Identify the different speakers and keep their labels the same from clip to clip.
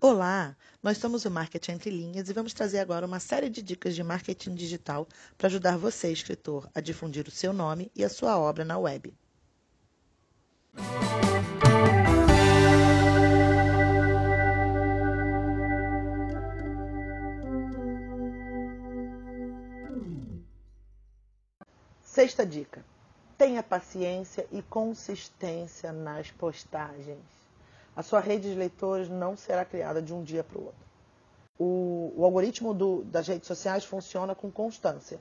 Speaker 1: Olá, nós somos o Marketing Entre Linhas e vamos trazer agora uma série de dicas de marketing digital para ajudar você, escritor, a difundir o seu nome e a sua obra na web. Sexta dica: tenha paciência e consistência nas postagens. A sua rede de leitores não será criada de um dia para o outro. O, algoritmo do, das redes sociais funciona com constância.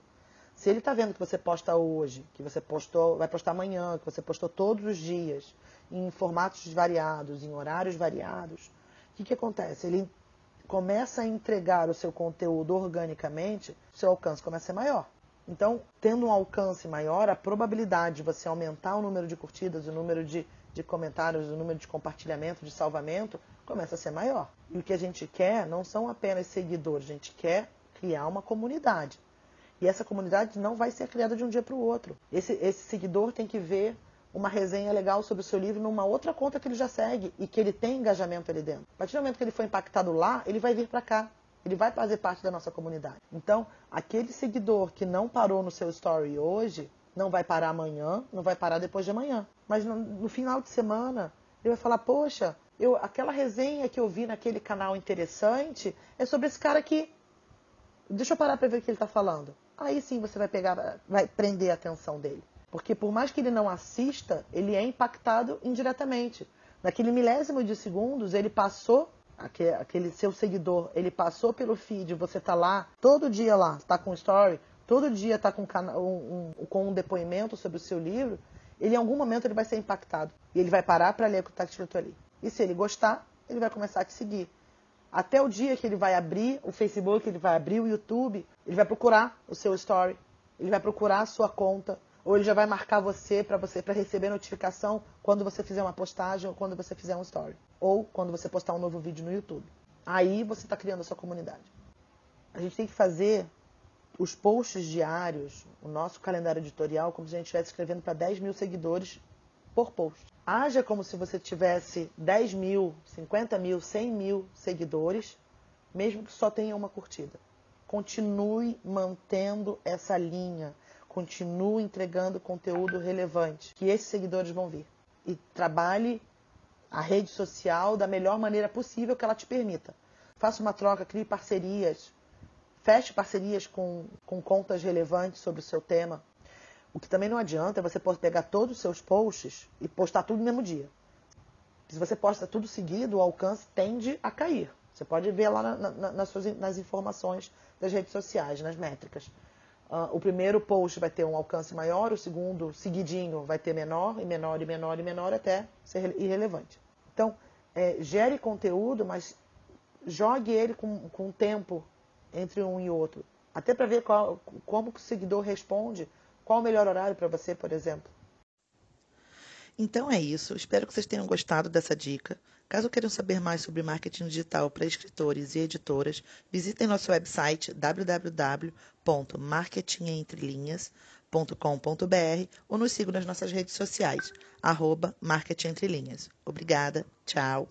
Speaker 1: Se ele está vendo que você posta hoje, que você postou, vai postar amanhã, que você postou todos os dias, em formatos variados, em horários variados, o que, que acontece? Ele começa a entregar o seu conteúdo organicamente, seu alcance começa a ser maior. Então, tendo um alcance maior, a probabilidade de você aumentar o número de curtidas, o número de de comentários, o número de compartilhamento, de salvamento, começa a ser maior. E o que a gente quer não são apenas seguidores, a gente quer criar uma comunidade. E essa comunidade não vai ser criada de um dia para o outro. Esse, esse seguidor tem que ver uma resenha legal sobre o seu livro numa outra conta que ele já segue e que ele tem engajamento ali dentro. A partir do momento que ele foi impactado lá, ele vai vir para cá. Ele vai fazer parte da nossa comunidade. Então, aquele seguidor que não parou no seu story hoje, não vai parar amanhã, não vai parar depois de amanhã. Mas no, no final de semana, ele vai falar: Poxa, eu, aquela resenha que eu vi naquele canal interessante é sobre esse cara aqui. Deixa eu parar para ver o que ele está falando. Aí sim você vai pegar, vai prender a atenção dele. Porque por mais que ele não assista, ele é impactado indiretamente. Naquele milésimo de segundos, ele passou, aquele, seu seguidor, ele passou pelo feed, você está lá, todo dia lá, está com story, todo dia está com, um, um, com um depoimento sobre o seu livro, ele em algum momento ele vai ser impactado. E ele vai parar para ler o que está escrito ali. E se ele gostar, ele vai começar a te seguir. Até o dia que ele vai abrir o Facebook, ele vai abrir o YouTube, ele vai procurar o seu story, ele vai procurar a sua conta, ou ele já vai marcar você para você para receber notificação quando você fizer uma postagem ou quando você fizer um story, ou quando você postar um novo vídeo no YouTube. Aí você está criando a sua comunidade. A gente tem que fazer os posts diários, o nosso calendário editorial, como se a gente estivesse escrevendo para 10 mil seguidores por post. Haja como se você tivesse 10 mil, 50 mil, 100 mil seguidores, mesmo que só tenha uma curtida. Continue mantendo essa linha, continue entregando conteúdo relevante, que esses seguidores vão vir. E trabalhe a rede social da melhor maneira possível que ela te permita. Faça uma troca, crie parcerias, Feche parcerias com, com contas relevantes sobre o seu tema. O que também não adianta é você pegar todos os seus posts e postar tudo no mesmo dia. Se você posta tudo seguido, o alcance tende a cair. Você pode ver lá na, na, nas, suas, nas informações das redes sociais, nas métricas. Uh, o primeiro post vai ter um alcance maior, o segundo, seguidinho, vai ter menor, e menor, e menor, e menor, até ser irrelevante. Então, é, gere conteúdo, mas jogue ele com, com tempo entre um e outro. Até para ver qual, como o seguidor responde, qual o melhor horário para você, por exemplo. Então é isso. Espero que vocês tenham gostado dessa dica. Caso queiram saber mais sobre marketing digital para escritores e editoras, visitem nosso website www.marketingentrelinhas.com.br ou nos sigam nas nossas redes sociais, arroba Marketing Entre Linhas. Obrigada, tchau.